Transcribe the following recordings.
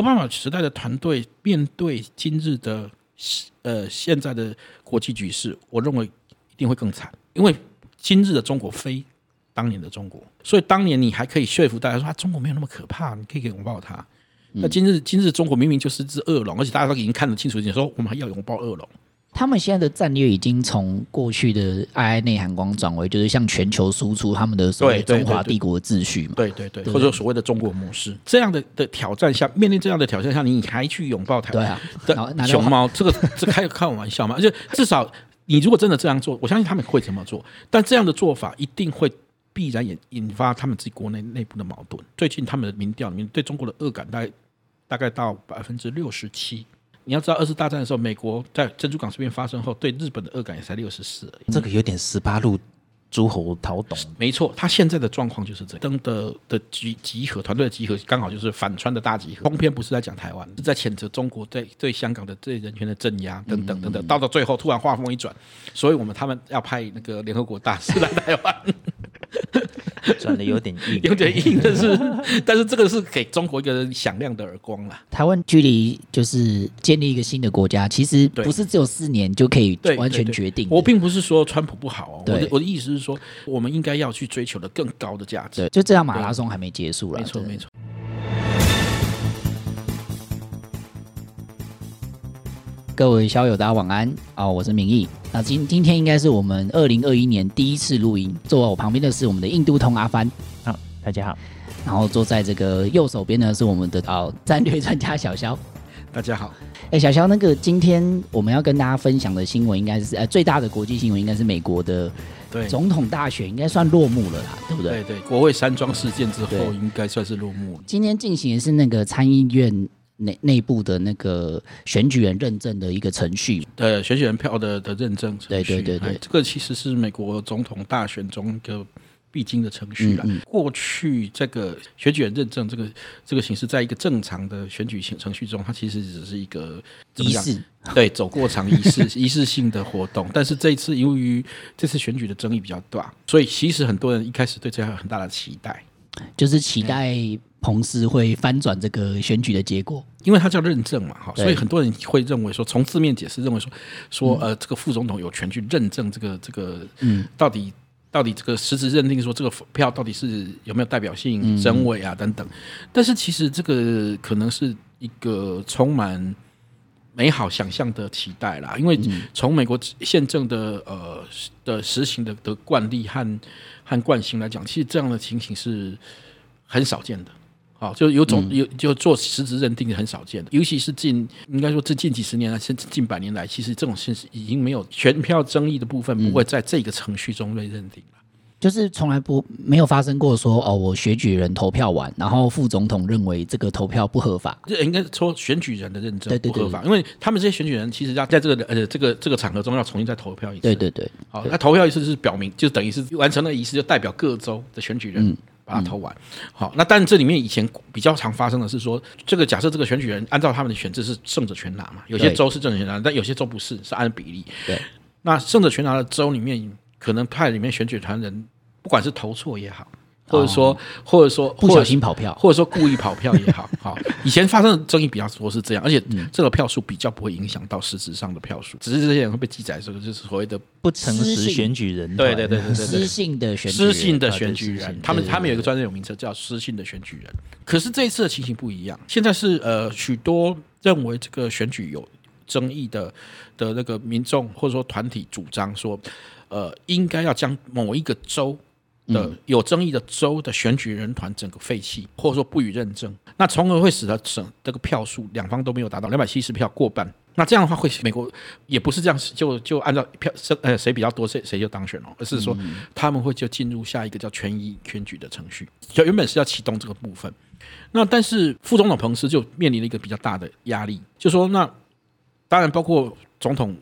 奥巴马时代的团队面对今日的呃现在的国际局势，我认为一定会更惨，因为今日的中国非当年的中国，所以当年你还可以说服大家说啊，中国没有那么可怕，你可以拥抱它。那今日今日中国明明就是只恶龙，而且大家都已经看得清楚一点，说我们还要拥抱恶龙。他们现在的战略已经从过去的暧暧内含光转为，就是向全球输出他们的所谓中华帝国的秩序嘛？对对对，对，或者所谓的中国模式。这样的的挑战下，面临这样的挑战下，你还去拥抱台 熊猫？这个这开开玩笑吗？而且至少你如果真的这样做，我相信他们会怎么做。但这样的做法一定会必然引引发他们自己国内内部的矛盾。最近他们的民调里面对中国的恶感大概大概到百分之六十七。你要知道，二次大战的时候，美国在珍珠港事变发生后，对日本的恶感也才六十四而已。这个有点十八路诸侯讨董。没错，他现在的状况就是这样。登的的集集合团队的集合，刚好就是反川的大集合。通篇不是在讲台湾，是在谴责中国对对香港的对人权的镇压等等等等。到到最后，突然画风一转，所以我们他们要派那个联合国大使来台湾。转的有点硬，有点硬，但 是但是这个是给中国一个响亮的耳光啦。台湾距离就是建立一个新的国家，其实不是只有四年就可以完全决定。我并不是说川普不好哦，我的我的意思是说，我们应该要去追求的更高的价值。就这样，马拉松还没结束了，没错没错。各位校友，大家晚安啊！我是明义。那今今天应该是我们二零二一年第一次录音。坐在我旁边的是我们的印度通阿帆，好，大家好。然后坐在这个右手边呢是我们的哦战略专家小肖，大家好。哎，小肖，那个今天我们要跟大家分享的新闻，应该是呃最大的国际新闻，应该是美国的总统大选，应该算落幕了啦，对不对？对对，国会山庄事件之后，应该算是落幕了。今天进行的是那个参议院。内内部的那个选举人认证的一个程序，呃，选举人票的的认证程序，对对对对，这个其实是美国总统大选中一个必经的程序了。嗯嗯，过去这个选举人认证这个这个形式，在一个正常的选举程程序中，它其实只是一个仪式，对，走过场仪式 仪式性的活动。但是这一次由于这次选举的争议比较大，所以其实很多人一开始对这样有很大的期待，就是期待。彭斯会翻转这个选举的结果，因为他叫认证嘛，哈，所以很多人会认为说，从字面解释认为说，说呃，这个副总统有权去认证这个这个，嗯，到底到底这个实质认定说这个票到底是有没有代表性、真伪啊等等，但是其实这个可能是一个充满美好想象的期待啦，因为从美国宪政的呃的实行的的惯例和和惯性来讲，其实这样的情形是很少见的。好，就有种有就做实质认定的很少见的，尤其是近应该说这近几十年来，甚至近百年来，其实这种现实已经没有全票争议的部分不会在这个程序中被认定了，就是从来不没有发生过说哦，我选举人投票完，然后副总统认为这个投票不合法，这应该说选举人的认证不合法，因为他们这些选举人其实要在这个呃这个这个场合中要重新再投票一次，对对对，好，那投票一次是表明就等于是完成了仪式，就代表各州的选举人。把它投完，好，那但是这里面以前比较常发生的是说，这个假设这个选举人按照他们的选制是胜者全拿嘛，有些州是胜者全拿，但有些州不是，是按比例。对，那胜者全拿的州里面，可能派里面选举团人，不管是投错也好。或者说，或者说不小心跑票，或者说故意跑票也好，好，以前发生的争议比较多是这样，而且这个票数比较不会影响到实质上的票数，只是这些人会被记载，这个就是所谓的不诚实选举人，对对对对对，失信的选失信的选举人，他们他们有一个专业有名词叫失信的选举人。可是这一次的情形不一样，现在是呃许多认为这个选举有争议的的那个民众或者说团体主张说，呃，应该要将某一个州。的有争议的州的选举人团整个废弃，或者说不予认证，那从而会使得省这个票数两方都没有达到两百七十票过半。那这样的话，会美国也不是这样，就就按照票呃谁比较多谁谁就当选了，而是说他们会就进入下一个叫权益选举的程序，就原本是要启动这个部分。那但是副总统彭斯就面临了一个比较大的压力，就说那当然包括总统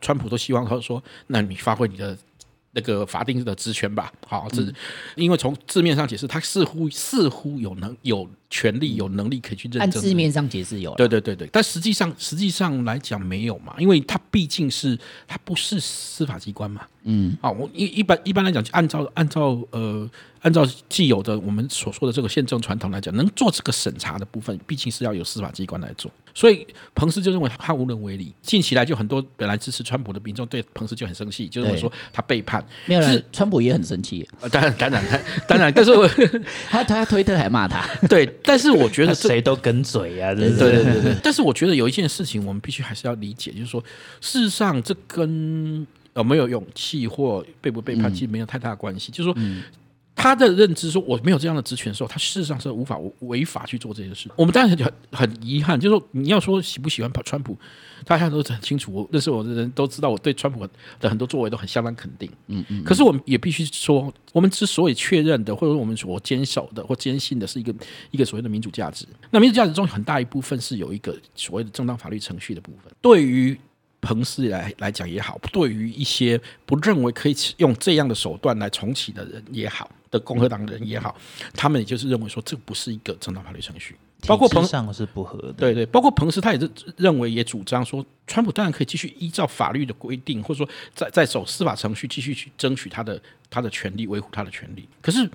川普都希望他说，那你发挥你的。那个法定的职权吧，好，这因为从字面上解释，他似乎似乎有能有权利、有能力可以去认证。按字面上解释有，对对对对，但实际上实际上来讲没有嘛，因为它毕竟是它不是司法机关嘛。嗯，啊，我一一般一般来讲，按照按照呃按照既有的我们所说的这个宪政传统来讲，能做这个审查的部分，毕竟是要有司法机关来做。所以彭斯就认为他无能为力。近期来就很多本来支持川普的民众对彭斯就很生气，就是说他背叛。没有人，川普也很生气。呃，当然当然当然，但是我 他他推特还骂他。对，但是我觉得 谁都跟嘴呀、啊，对对对对。但是我觉得有一件事情我们必须还是要理解，就是说事实上这跟有没有勇气或背不背叛其实没有太大关系。就是说。他的认知说我没有这样的职权的时候，他事实上是无法违法去做这件事。我们当然很很遗憾，就是说你要说喜不喜欢川普，大家都很清楚。我认识我的人都知道，我对川普的很多作为都很相当肯定。嗯嗯。可是我们也必须说，我们之所以确认的，或者说我们所坚守的或坚信的是一个一个所谓的民主价值。那民主价值中很大一部分是有一个所谓的正当法律程序的部分。对于彭斯来来讲也好，对于一些不认为可以用这样的手段来重启的人也好，的共和党人也好，他们也就是认为说这不是一个正当法律程序，包括彭上是不合的。对对，包括彭斯他也是认为也主张说，川普当然可以继续依照法律的规定，或者说在在走司法程序继续去争取他的他的权利，维护他的权利。可是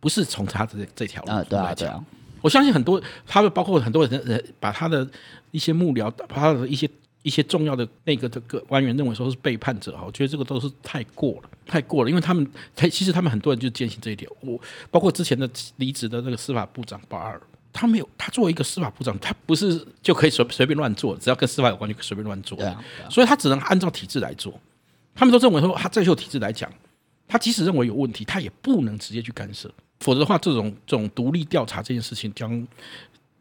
不是从他的这条路来讲。对啊，对啊，我相信很多他们包括很多人人把他的一些幕僚，把他的一些。一些重要的那个这个官员认为说是背叛者哈，我觉得这个都是太过了，太过了，因为他们他其实他们很多人就坚信这一点。我包括之前的离职的那个司法部长巴尔，他没有他作为一个司法部长，他不是就可以随随便乱做，只要跟司法有关就随便乱做，所以他只能按照体制来做。他们都认为说他在就体制来讲，他即使认为有问题，他也不能直接去干涉，否则的话，这种这种独立调查这件事情将。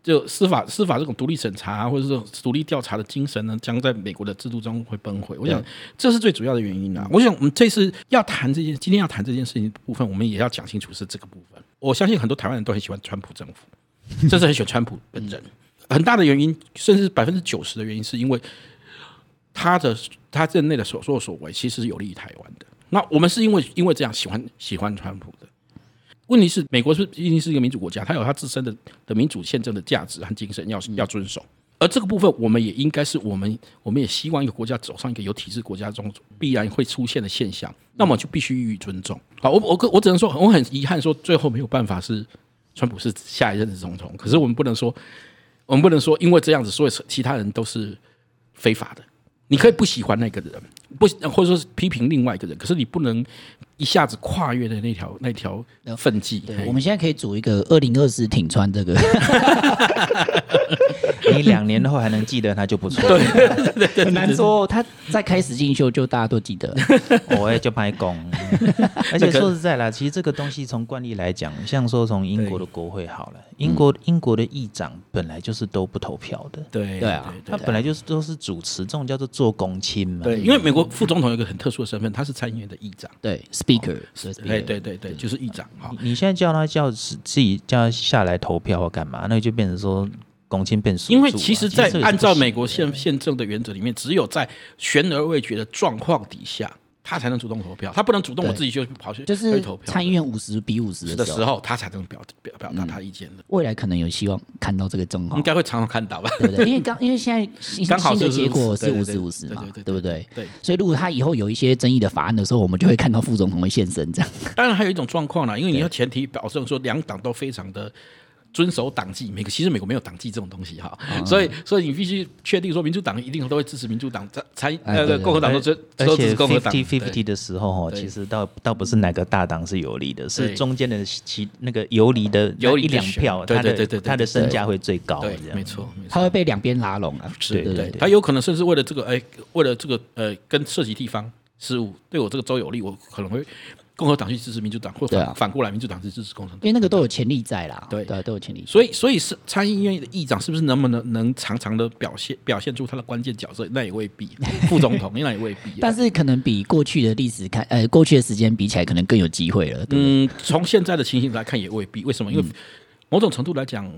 就司法司法这种独立审查啊，或者是这种独立调查的精神呢，将在美国的制度中会崩溃。我想这是最主要的原因啊。我想我们这次要谈这件，今天要谈这件事情的部分，我们也要讲清楚是这个部分。我相信很多台湾人都很喜欢川普政府，甚至很喜欢川普本人。很大的原因，甚至百分之九十的原因，是因为他的他任内的所作所为，其实是有利于台湾的。那我们是因为因为这样喜欢喜欢川普的。问题是，美国是毕竟是一个民主国家，它有它自身的的民主宪政的价值和精神要要遵守。而这个部分，我们也应该是我们，我们也希望一个国家走上一个有体制国家中必然会出现的现象，那么就必须予以尊重。好，我我我只能说，我很遗憾说，最后没有办法是川普是下一任的总统。可是我们不能说，我们不能说，因为这样子，所以其他人都是非法的。你可以不喜欢那个人，不或者说批评另外一个人，可是你不能一下子跨越的那条那条分际。对，我们现在可以组一个二零二四挺川这个。你两年后还能记得他就不错。对，很难说。他在开始进修就大家都记得，我也就拍工。而且说实在啦，其实这个东西从惯例来讲，像说从英国的国会好了，英国英国的议长本来就是都不投票的。对对啊，他本来就是都是主持，这种叫做做公亲嘛。对，因为美国副总统有一个很特殊的身份，他是参议院的议长。对，Speaker。对对对对，就是议长。啊，你现在叫他叫自己叫他下来投票或干嘛，那就变成说。公亲变数，因为其实，在按照美国宪宪政的原则里面，只有在悬而未决的状况底下，他才能主动投票，他不能主动我自己就跑去就是投票。参议院五十比五十的时候，他才能表表表达他意见的。未来可能有希望看到这个状况，应该会常常看到吧？对不对？因为刚因为现在刚好的结果是五十五十嘛，对不对？对。所以如果他以后有一些争议的法案的时候，我们就会看到副总统会现身这样。当然还有一种状况呢，因为你要前提保证说两党都非常的。遵守党纪，美国其实美国没有党纪这种东西哈，所以所以你必须确定说民主党一定都会支持民主党，才呃共和党都支都支持共和党。fifty fifty 的时候哈，其实倒倒不是哪个大党是有利的，是中间的其那个游离的游一两票，他的他的身价会最高，对，没错，他会被两边拉拢啊，对对对，他有可能甚至为了这个哎，为了这个呃跟涉及地方事务对我这个州有利，我可能会。共和党去支持民主党，或反反过来，民主党去支持共和党，因为那个都有潜力在啦。对对，都有潜力。所以，所以是参议院的议长是不是能不能能常常的表现表现出他的关键角色？那也未必。副总统那也未必。但是可能比过去的历史看，呃，过去的时间比起来，可能更有机会了。嗯，从现在的情形来看，也未必。为什么？因为某种程度来讲，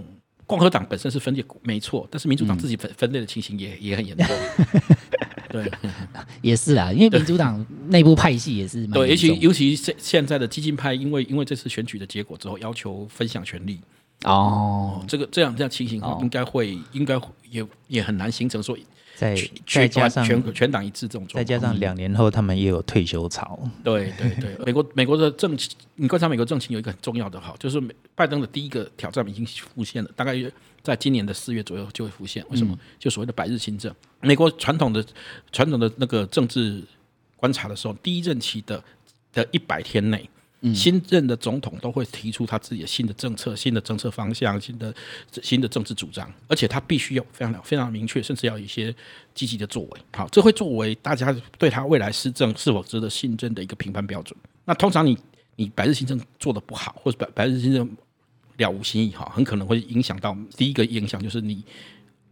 共和党本身是分裂没错，但是民主党自己分分裂的情形也也很严重。对，也是啊，因为民主党内部派系也是蛮对，尤其尤其现现在的激进派，因为因为这次选举的结果之后，要求分享权力，哦，这个这样这样情形应该会、哦、应该也也很难形成说。再再加上全全党一致这种再加上两年后他们也有退休潮。对对对，美国美国的政情，你观察美国政情有一个很重要的哈，就是拜登的第一个挑战已经浮现了，大概在今年的四月左右就会浮现。为什么？嗯、就所谓的百日新政，美国传统的传统的那个政治观察的时候，第一任期的的一百天内。新任的总统都会提出他自己的新的政策、新的政策方向、新的新的政治主张，而且他必须要非常非常明确，甚至要有一些积极的作为。好，这会作为大家对他未来施政是否值得信任的一个评判标准。那通常你你百日新政做得不好，或者百百日新政了无新意，哈，很可能会影响到第一个影响就是你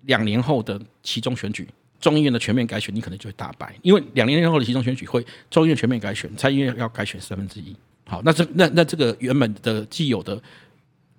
两年后的期中选举，众议院的全面改选，你可能就会大败，因为两年后的期中选举会众议院全面改选，参议院要改选三分之一。好，那这那那这个原本的既有的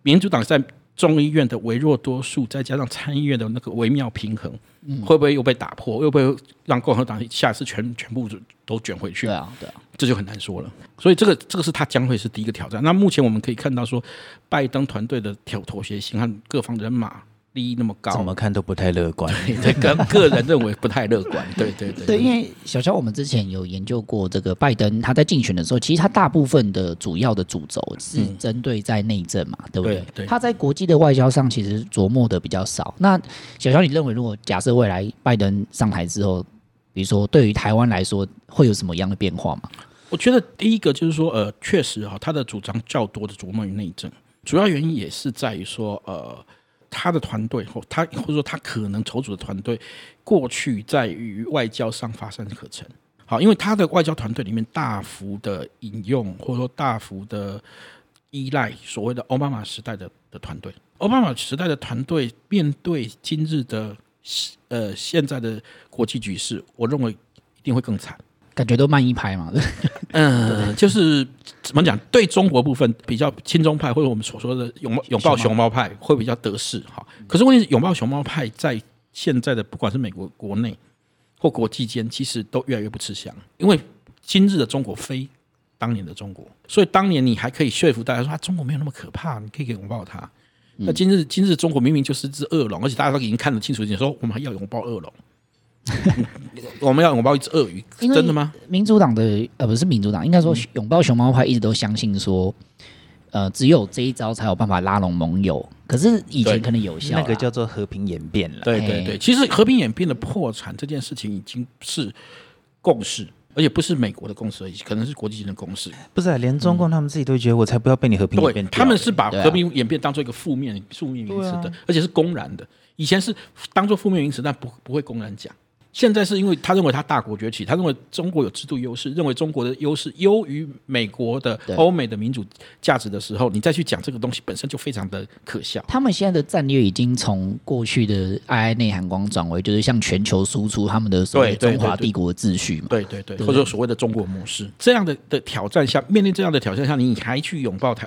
民主党在众议院的微弱多数，再加上参议院的那个微妙平衡，嗯、会不会又被打破？会不会让共和党下次全全部都卷回去？对啊，对啊，这就很难说了。所以这个这个是他将会是第一个挑战。那目前我们可以看到说，拜登团队的妥妥协性和各方人马。利益那么高，怎么看都不太乐观。对，个个人认为不太乐观。对对对。对，因为小肖，我们之前有研究过这个拜登，他在竞选的时候，其实他大部分的主要的主轴是针对在内政嘛，嗯、对不对？对。他在国际的外交上其实琢磨的比较少。那小肖，你认为如果假设未来拜登上台之后，比如说对于台湾来说，会有什么样的变化吗？我觉得第一个就是说，呃，确实哈，他的主张较多的琢磨于内政，主要原因也是在于说，呃。他的团队或他或者说他可能筹组的团队，过去在于外交上发生可陈。好，因为他的外交团队里面大幅的引用或者说大幅的依赖所谓的奥巴马时代的的团队。奥巴马时代的团队面对今日的呃现在的国际局势，我认为一定会更惨。感觉都慢一拍嘛，嗯，就是怎么讲？对中国部分比较亲中派，或者我们所说的拥拥抱熊猫派，会比较得势哈。可是问题是，拥抱熊猫派在现在的不管是美国国内或国际间，其实都越来越不吃香。因为今日的中国非当年的中国，所以当年你还可以说服大家说啊，中国没有那么可怕，你可以拥抱它。那今日今日中国明明就是只恶龙，而且大家都已经看得清楚一点，说我们还要拥抱恶龙。我们要拥抱一只鳄鱼，真的吗？民主党的呃，不是民主党，应该说拥抱熊猫派一直都相信说，呃，只有这一招才有办法拉拢盟友。可是以前可能有效，那个叫做和平演变了。对对对，其实和平演变的破产这件事情已经是共识，而且不是美国的共识而已，可能是国际性的共识。不是、啊，连中共他们自己都觉得，我才不要被你和平演变。他们是把和平演变当做一个负面负面名词的，而且是公然的。以前是当做负面名词，但不不会公然讲。现在是因为他认为他大国崛起，他认为中国有制度优势，认为中国的优势优于美国的欧美的民主价值的时候，你再去讲这个东西本身就非常的可笑。他们现在的战略已经从过去的哀哀内涵光转为就是向全球输出他们的所谓中华帝国的秩序嘛？对对对，或者所谓的中国模式这样的的挑战下，面临这样的挑战下，你还去拥抱台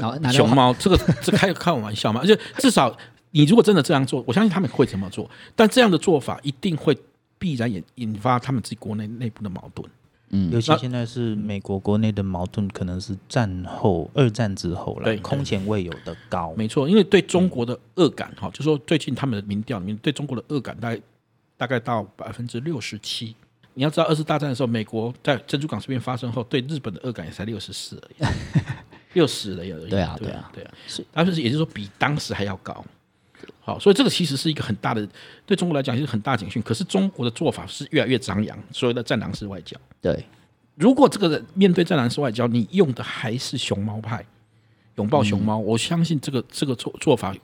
湾的熊猫？这个这开开玩笑吗？而且至少你如果真的这样做，我相信他们会这么做，但这样的做法一定会。必然也引发他们自己国内内部的矛盾，嗯，尤其现在是美国国内的矛盾，可能是战后二战之后了，空前未有的高。没错，因为对中国的恶感，哈，就说最近他们的民调里面对中国的恶感大概大概到百分之六十七。你要知道，二次大战的时候，美国在珍珠港事变发生后，对日本的恶感也才六十四而已，六十了而已。对啊，对啊，对啊，是，但是也就是说，比当时还要高。好，所以这个其实是一个很大的，对中国来讲是很大警讯。可是中国的做法是越来越张扬，所谓的战狼式外交。对，如果这个面对战狼式外交，你用的还是熊猫派，拥抱熊猫，嗯、我相信这个这个做做法，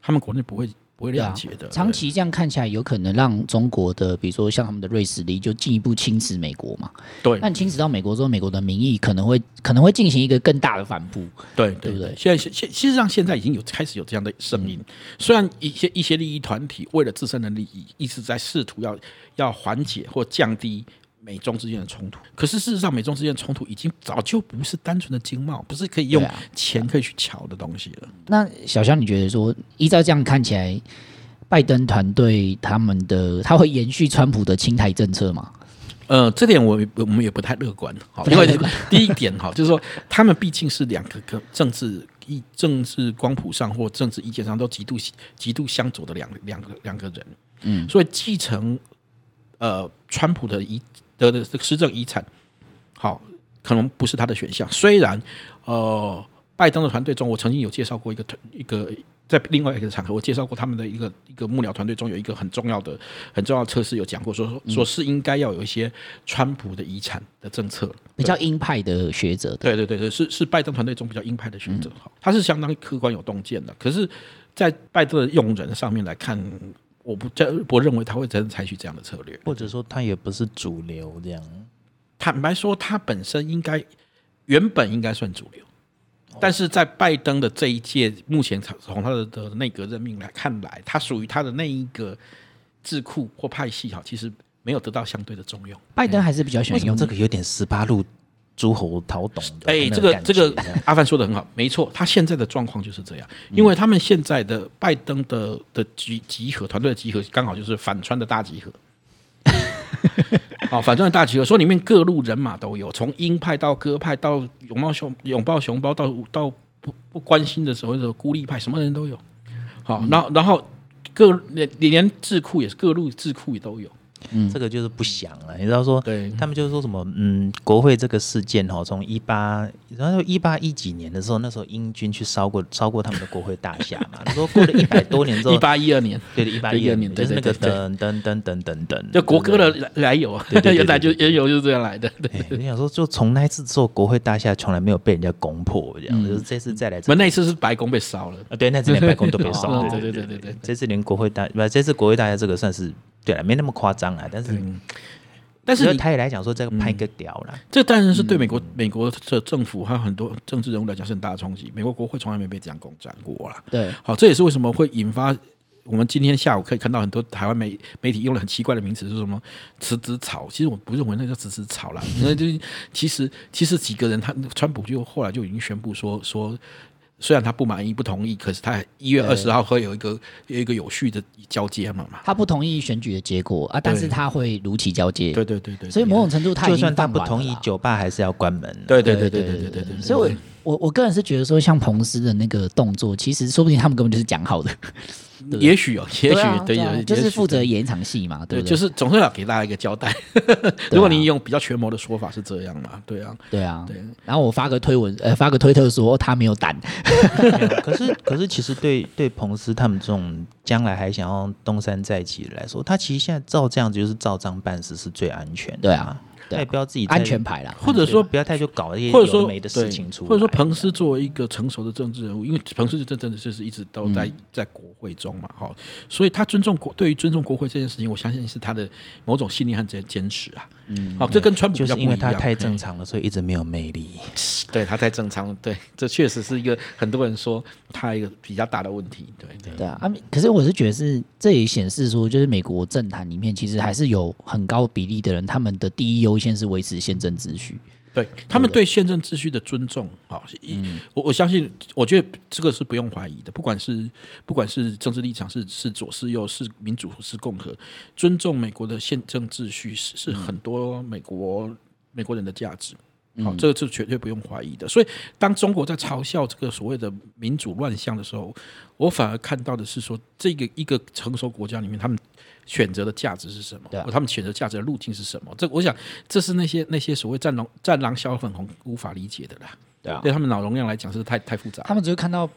他们国内不会。不会谅解的。长期这样看起来，有可能让中国的，比如说像他们的瑞士力，就进一步侵蚀美国嘛。对。但侵蚀到美国之后，美国的民意可能会可能会进行一个更大的反扑。对对不对？现在现事实上现在已经有开始有这样的声音，虽然一些一些利益团体为了自身的利益，一直在试图要要缓解或降低。美中之间的冲突，可是事实上，美中之间的冲突已经早就不是单纯的经贸，不是可以用钱可以去瞧的东西了。那小肖，你觉得说，依照这样看起来，拜登团队他们的他会延续川普的亲台政策吗？呃，这点我我们也不太乐观，好，因为第一点哈，就是说他们毕竟是两个个政治意政治光谱上或政治意见上都极度极度相左的两两个两个人，嗯，所以继承呃川普的遗得的这个施政遗产，好，可能不是他的选项。虽然呃，拜登的团队中，我曾经有介绍过一个一个。在另外一个场合，我介绍过他们的一个一个幕僚团队中有一个很重要的很重要的测试，有讲过说说是应该要有一些川普的遗产的政策，比较鹰派的学者，对对对对，是是拜登团队中比较鹰派的学者，哈，他是相当客观有洞见的。可是，在拜登的用人上面来看，我不这我认为他会真的采取这样的策略，或者说他也不是主流这样。坦白说，他本身应该原本应该算主流。但是在拜登的这一届，目前从他的的内阁任命来看来，他属于他的那一个智库或派系哈，其实没有得到相对的重用。拜登还是比较喜欢用这个有点十八路诸侯讨董的。哎，这个这个 阿范说的很好，没错，他现在的状况就是这样，因为他们现在的拜登的的集集合团队的集合，刚好就是反川的大集合。好，反正大集合，说里面各路人马都有，从鹰派到鸽派，到拥抱熊拥抱熊猫，到到不不关心的时候的孤立派，什么人都有。好，然后然后各连连智库也是各路智库也都有。嗯，这个就是不祥了。你知道说，对。他们就是说什么，嗯，国会这个事件哈，从一八，然后一八一几年的时候，那时候英军去烧过烧过他们的国会大厦嘛。他说过了一百多年之后，一八一二年，对的，一八一二年，就是那个噔噔噔噔噔噔，就国歌的来由啊，对，原 来就原由就是这样来的。对，你想说，就从那一次之后，国会大厦从来没有被人家攻破，这样，就是这次再来，那那次是白宫被烧了。啊，对，那次连白宫都被烧了，对对对对对，这次连国会大不，这次国会大厦这个算是。对了，没那么夸张啊，但是，嗯、但是他也来讲说这个拍个屌了，这当然是对美国、嗯、美国的政府还有很多政治人物来讲是很大的冲击。美国国会从来没被这样攻占过了。对，好，这也是为什么会引发我们今天下午可以看到很多台湾媒媒体用了很奇怪的名词，是什么“辞职草”。其实我不认为那叫“辞职草”了，那就其实其实几个人，他川普就后来就已经宣布说说。虽然他不满意、不同意，可是他一月二十号会有一个有一个有序的交接嘛嘛。他不同意选举的结果啊，但是他会如期交接。对对对对。所以某种程度，他就算他不同意，酒吧还是要关门。对对对对对对对对。所以我我我个人是觉得说，像彭斯的那个动作，其实说不定他们根本就是讲好的。也许哦，也许对，就是负责演一场戏嘛，对，就是总是要给大家一个交代。如果你用比较权谋的说法是这样嘛，对啊，对啊，对。然后我发个推文，呃，发个推特说他没有胆。可是，可是，其实对对彭斯他们这种将来还想要东山再起的来说，他其实现在照这样子就是照章办事是最安全的。对啊。他也不要自己安全牌啦，或者说不要太去搞一些或者说没的事情出来，或者说彭斯作为一个成熟的政治人物，因为彭斯真真的就是一直都在在国会中嘛，哈，所以他尊重国，对于尊重国会这件事情，我相信是他的某种信念和坚坚持啊。嗯，好，这跟川普就是因为他太正常了，所以一直没有魅力。对他太正常了，对，这确实是一个很多人说他一个比较大的问题。对对对啊，可是我是觉得是这也显示说，就是美国政坛里面其实还是有很高比例的人，他们的第一优先是维持宪政秩序。对他们对宪政秩序的尊重，好，嗯，我我相信，我觉得这个是不用怀疑的。不管是不管是政治立场是是左是右是民主是共和，尊重美国的宪政秩序是是很多美国美国人的价值。好，这个是绝对不用怀疑的。所以，当中国在嘲笑这个所谓的民主乱象的时候，我反而看到的是说，这个一个成熟国家里面，他们。选择的价值是什么？啊、他们选择价值的路径是什么？这我想，这是那些那些所谓战狼战狼小粉红无法理解的啦。对啊，对他们脑容量来讲是太太复杂。他们只会看到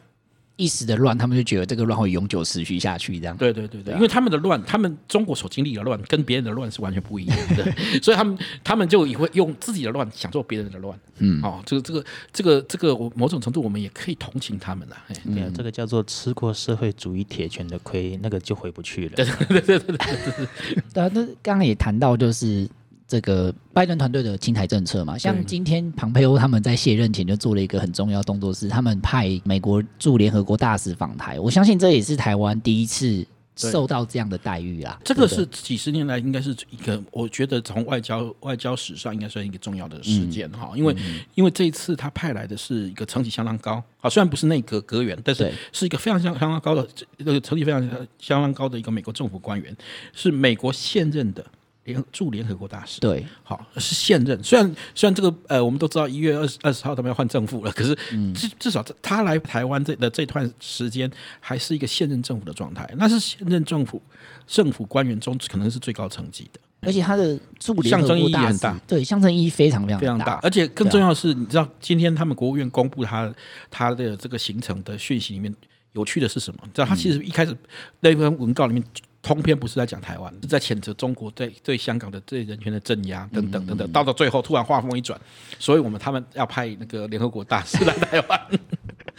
一时的乱，他们就觉得这个乱会永久持续下去，这样。对对对对，因为他们的乱，他们中国所经历的乱，跟别人的乱是完全不一样的，所以他们他们就也会用自己的乱想做别人的乱。嗯，哦，这个这个这个这个，我某种程度我们也可以同情他们了。对啊，这个叫做吃过社会主义铁拳的亏，那个就回不去了。对对对对对对。对啊，那刚刚也谈到就是。这个拜登团队的亲台政策嘛，像今天庞培欧他们在卸任前就做了一个很重要动作，是他们派美国驻联合国大使访台。我相信这也是台湾第一次受到这样的待遇啦。这个是几十年来应该是一个，我觉得从外交外交史上应该算一个重要的事件哈。因为因为这一次他派来的是一个成绩相当高，啊，虽然不是内阁阁员，但是是一个非常相相当高的这个层级非常相当高的一个美国政府官员，是美国现任的。联驻联合国大使。对，好是现任。虽然虽然这个呃，我们都知道一月二十二十号他们要换政府了，可是至、嗯、至少他来台湾这的这段时间还是一个现任政府的状态，那是现任政府政府官员中可能是最高层级的。而且他的象征意义很大，对，象征意义非常非常非常大。而且更重要的是，你知道今天他们国务院公布他他的这个行程的讯息里面，有趣的是什么？你知道他其实一开始那份文告里面通篇不是在讲台湾，是在谴责中国对对香港的对人权的镇压等等等等。到到最后突然话锋一转，所以我们他们要派那个联合国大使来台湾，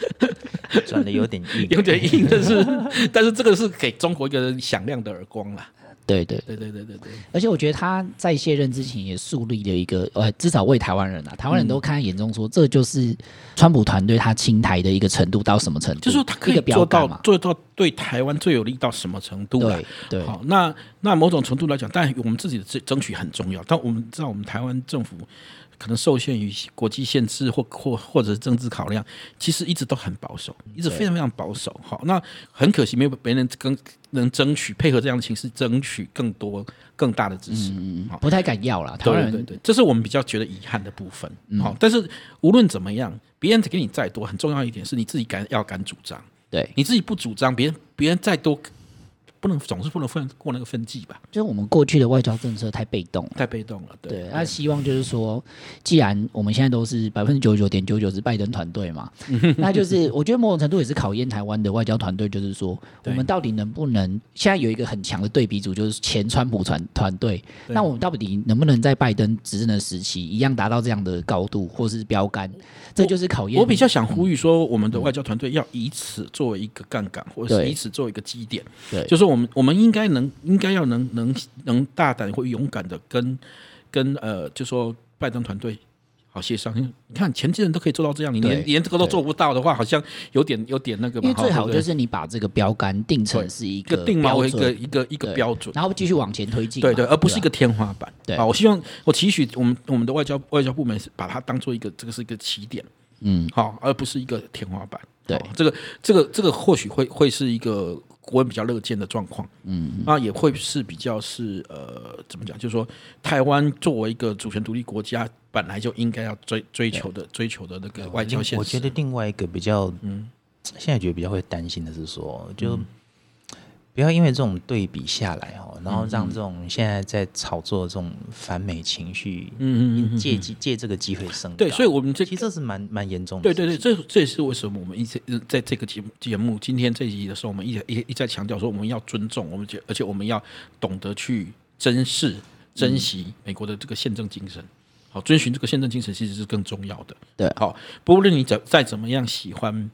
转的有点硬，有点硬，但是但是这个是给中国一个响亮的耳光啦。对对对对对对对，而且我觉得他在卸任之前也树立了一个，呃，至少为台湾人啊，台湾人都看在眼中说，这就是川普团队他亲台的一个程度到什么程度，就是说他可以做到做到对台湾最有利到什么程度？对对，好，那那某种程度来讲，但我们自己的争争取很重要，但我们知道我们台湾政府。可能受限于国际限制或或或者是政治考量，其实一直都很保守，一直非常非常保守。好，那很可惜没有别人跟能争取配合这样的形式，争取更多更大的支持。嗯，不太敢要了。对对对，这是我们比较觉得遗憾的部分。好，但是无论怎么样，别人给你再多，很重要一点是你自己敢要敢主张。对，你自己不主张，别人别人再多。不能总是不能分过那个分际吧？就是我们过去的外交政策太被动了，太被动了。对，那希望就是说，既然我们现在都是百分之九十九点九九是拜登团队嘛，那就是我觉得某种程度也是考验台湾的外交团队，就是说我们到底能不能现在有一个很强的对比组，就是前川普团团队，那我们到底能不能在拜登执政的时期一样达到这样的高度或是标杆？这就是考验。我比较想呼吁说，我们的外交团队要以此作为一个杠杆，或者是以此作为一个基点，对，就是。我们我们应该能应该要能能能大胆或勇敢的跟跟呃，就说拜登团队好协商。你看前几人都可以做到这样，你连连这个都做不到的话，好像有点有点那个。因为最好就是你把这个标杆定成是一个定锚一个一个一个标准，然后继续往前推进。对对，而不是一个天花板。对啊，我希望我期许我们我们的外交外交部门是把它当做一个这个是一个起点，嗯，好，而不是一个天花板。对，这个这个这个或许会会是一个。国人比较乐见的状况，嗯，那也会是比较是呃，怎么讲？就是说，台湾作为一个主权独立国家，本来就应该要追追求的追求的那个外交现实。我觉得另外一个比较，嗯，现在觉得比较会担心的是说，就。嗯不要因为这种对比下来哦，然后让这种现在在炒作的这种反美情绪，嗯嗯借机借这个机会升高。对，所以我们这其实这是蛮蛮严重的。对对对，这这也是为什么我们一直在这个节目节目今天这一集的时候，我们一一一再强调说，我们要尊重，我们而且我们要懂得去珍视、珍惜美国的这个宪政精神。好，遵循这个宪政精神其实是更重要的。对，好，不论你怎再怎么样喜欢。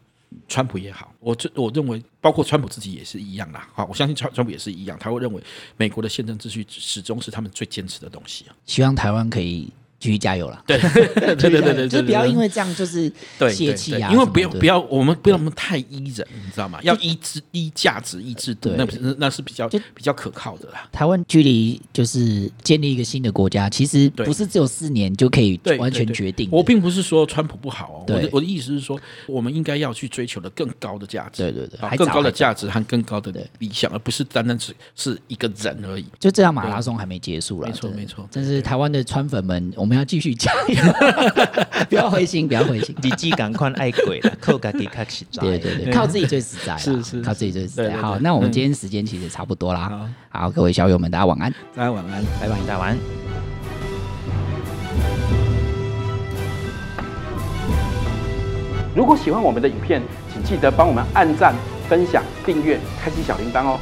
川普也好，我这我认为，包括川普自己也是一样啦。好，我相信川川普也是一样，他会认为美国的宪政秩序始终是他们最坚持的东西啊。希望台湾可以。继续加油了，对 对对对对，就是不要因为这样就是泄气啊，因为不要不要，我们不要太依人，你知道吗？要依制依价值依制度，那那是比较比较可靠的啦。台湾距离就是建立一个新的国家，其实不是只有四年就可以完全决定。我并不是说川普不好哦，我的我的意思是说，我们应该要去追求的更高的价值，对对对，更高的价值和更高的理想，而不是单单只是一个人而已。就这样，马拉松还没结束了，没错没错。但是台湾的川粉们，我们要继续加油。不要灰心，不要灰心，自己赶快爱鬼了，靠自己开始对对对，靠自己最实在，是是，靠自己最实在。好，那我们今天时间其实差不多啦。好，各位小友们，大家晚安，大家晚安，拜拜，大家晚安。如果喜欢我们的影片，请记得帮我们按赞、分享、订阅、开启小铃铛哦。